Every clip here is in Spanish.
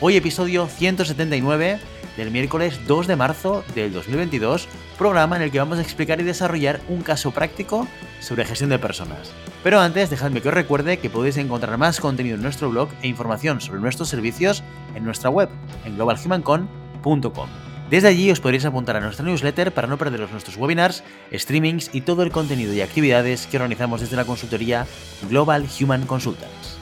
Hoy episodio 179 del miércoles 2 de marzo del 2022, programa en el que vamos a explicar y desarrollar un caso práctico sobre gestión de personas. Pero antes, dejadme que os recuerde que podéis encontrar más contenido en nuestro blog e información sobre nuestros servicios en nuestra web, en globalhumancon.com. Desde allí os podréis apuntar a nuestra newsletter para no perderos nuestros webinars, streamings y todo el contenido y actividades que organizamos desde la consultoría Global Human Consultants.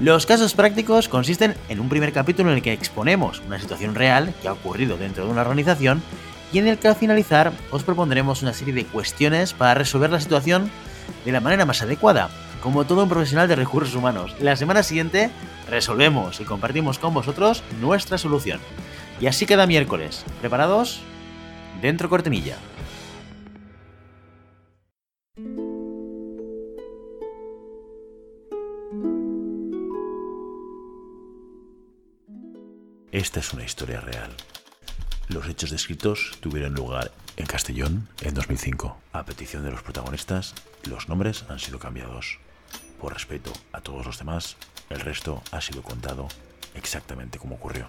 Los casos prácticos consisten en un primer capítulo en el que exponemos una situación real que ha ocurrido dentro de una organización y en el que al finalizar os propondremos una serie de cuestiones para resolver la situación de la manera más adecuada, como todo un profesional de recursos humanos. La semana siguiente resolvemos y compartimos con vosotros nuestra solución. Y así queda miércoles. ¿Preparados? Dentro cortinilla. Esta es una historia real. Los hechos descritos tuvieron lugar en Castellón en 2005. A petición de los protagonistas, los nombres han sido cambiados. Por respeto a todos los demás, el resto ha sido contado exactamente como ocurrió.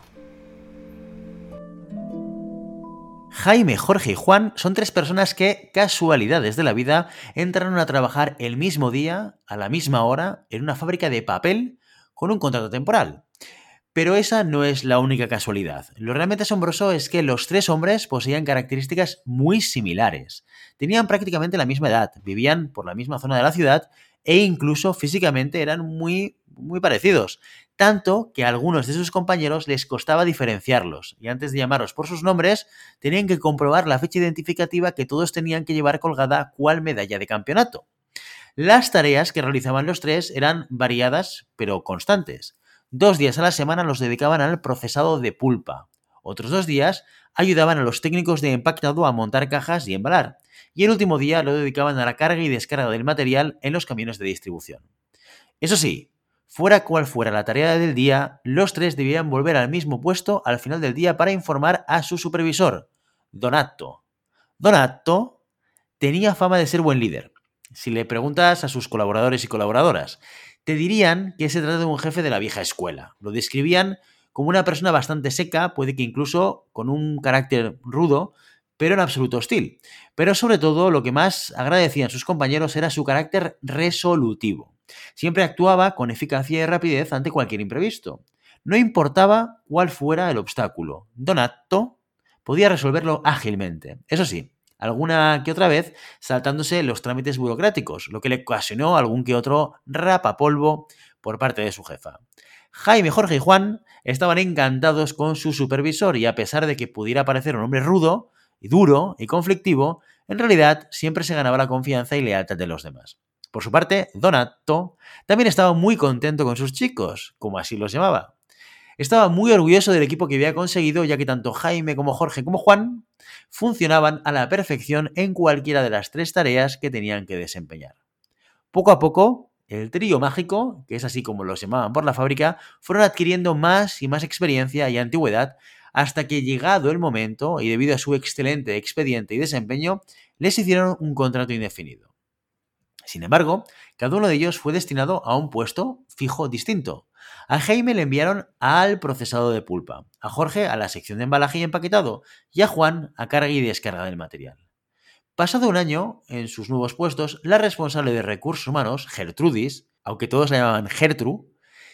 Jaime, Jorge y Juan son tres personas que, casualidades de la vida, entraron a trabajar el mismo día, a la misma hora, en una fábrica de papel con un contrato temporal. Pero esa no es la única casualidad. Lo realmente asombroso es que los tres hombres poseían características muy similares. Tenían prácticamente la misma edad, vivían por la misma zona de la ciudad e incluso físicamente eran muy, muy parecidos. Tanto que a algunos de sus compañeros les costaba diferenciarlos y antes de llamarlos por sus nombres tenían que comprobar la fecha identificativa que todos tenían que llevar colgada cual medalla de campeonato. Las tareas que realizaban los tres eran variadas pero constantes. Dos días a la semana los dedicaban al procesado de pulpa. Otros dos días ayudaban a los técnicos de empacado a montar cajas y embalar. Y el último día lo dedicaban a la carga y descarga del material en los camiones de distribución. Eso sí, fuera cual fuera la tarea del día, los tres debían volver al mismo puesto al final del día para informar a su supervisor, Donato. Donato tenía fama de ser buen líder. Si le preguntas a sus colaboradores y colaboradoras te dirían que se trata de un jefe de la vieja escuela. Lo describían como una persona bastante seca, puede que incluso con un carácter rudo, pero en absoluto hostil. Pero sobre todo lo que más agradecían sus compañeros era su carácter resolutivo. Siempre actuaba con eficacia y rapidez ante cualquier imprevisto. No importaba cuál fuera el obstáculo. Donato podía resolverlo ágilmente. Eso sí, alguna que otra vez saltándose los trámites burocráticos, lo que le ocasionó algún que otro rapapolvo por parte de su jefa. Jaime, Jorge y Juan estaban encantados con su supervisor y a pesar de que pudiera parecer un hombre rudo y duro y conflictivo, en realidad siempre se ganaba la confianza y lealtad de los demás. Por su parte, Donato también estaba muy contento con sus chicos, como así los llamaba. Estaba muy orgulloso del equipo que había conseguido, ya que tanto Jaime como Jorge como Juan funcionaban a la perfección en cualquiera de las tres tareas que tenían que desempeñar. Poco a poco, el trío mágico, que es así como los llamaban por la fábrica, fueron adquiriendo más y más experiencia y antigüedad hasta que llegado el momento, y debido a su excelente expediente y desempeño, les hicieron un contrato indefinido. Sin embargo, cada uno de ellos fue destinado a un puesto fijo distinto, a Jaime le enviaron al procesado de pulpa, a Jorge a la sección de embalaje y empaquetado y a Juan a carga y descarga del material. Pasado un año, en sus nuevos puestos, la responsable de recursos humanos, Gertrudis, aunque todos la llamaban Gertru,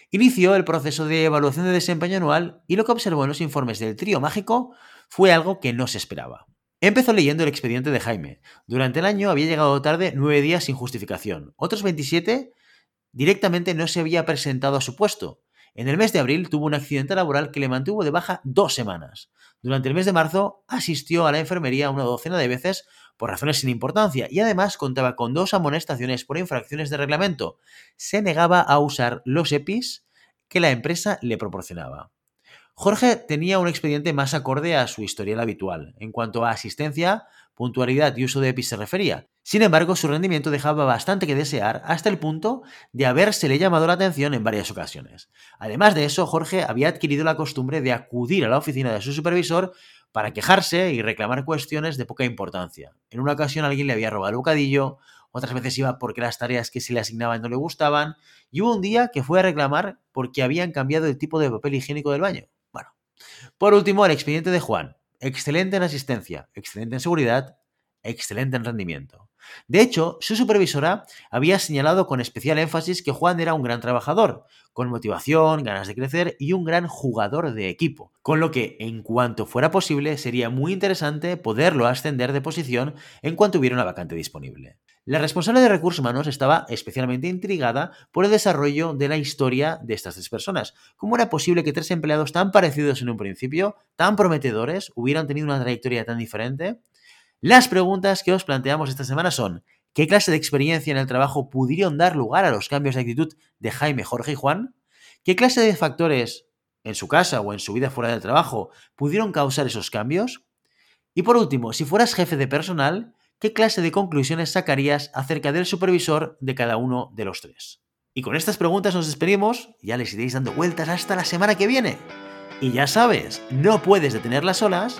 inició el proceso de evaluación de desempeño anual y lo que observó en los informes del trío mágico fue algo que no se esperaba. Empezó leyendo el expediente de Jaime. Durante el año había llegado tarde nueve días sin justificación. Otros 27 directamente no se había presentado a su puesto. En el mes de abril tuvo un accidente laboral que le mantuvo de baja dos semanas. Durante el mes de marzo asistió a la enfermería una docena de veces por razones sin importancia y además contaba con dos amonestaciones por infracciones de reglamento. Se negaba a usar los EPIs que la empresa le proporcionaba. Jorge tenía un expediente más acorde a su historial habitual, en cuanto a asistencia, puntualidad y uso de EPI se refería. Sin embargo, su rendimiento dejaba bastante que desear hasta el punto de habérsele llamado la atención en varias ocasiones. Además de eso, Jorge había adquirido la costumbre de acudir a la oficina de su supervisor para quejarse y reclamar cuestiones de poca importancia. En una ocasión alguien le había robado el bocadillo, otras veces iba porque las tareas que se le asignaban no le gustaban, y hubo un día que fue a reclamar porque habían cambiado el tipo de papel higiénico del baño. Por último, el expediente de Juan. Excelente en asistencia, excelente en seguridad, excelente en rendimiento. De hecho, su supervisora había señalado con especial énfasis que Juan era un gran trabajador, con motivación, ganas de crecer y un gran jugador de equipo, con lo que, en cuanto fuera posible, sería muy interesante poderlo ascender de posición en cuanto hubiera una vacante disponible. La responsable de recursos humanos estaba especialmente intrigada por el desarrollo de la historia de estas tres personas. ¿Cómo era posible que tres empleados tan parecidos en un principio, tan prometedores, hubieran tenido una trayectoria tan diferente? Las preguntas que os planteamos esta semana son, ¿qué clase de experiencia en el trabajo pudieron dar lugar a los cambios de actitud de Jaime, Jorge y Juan? ¿Qué clase de factores en su casa o en su vida fuera del trabajo pudieron causar esos cambios? Y por último, si fueras jefe de personal, ¿qué clase de conclusiones sacarías acerca del supervisor de cada uno de los tres? Y con estas preguntas nos despedimos, ya les iréis dando vueltas hasta la semana que viene. Y ya sabes, no puedes detener las olas,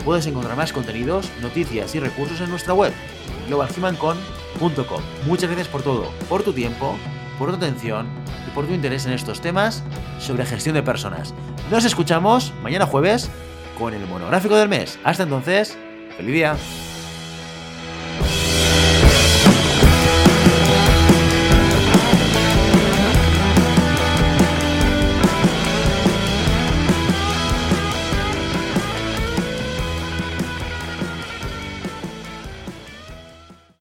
puedes encontrar más contenidos, noticias y recursos en nuestra web, globalhumancon.com. Muchas gracias por todo, por tu tiempo, por tu atención y por tu interés en estos temas sobre gestión de personas. Nos escuchamos mañana jueves con el monográfico del mes. Hasta entonces, feliz día.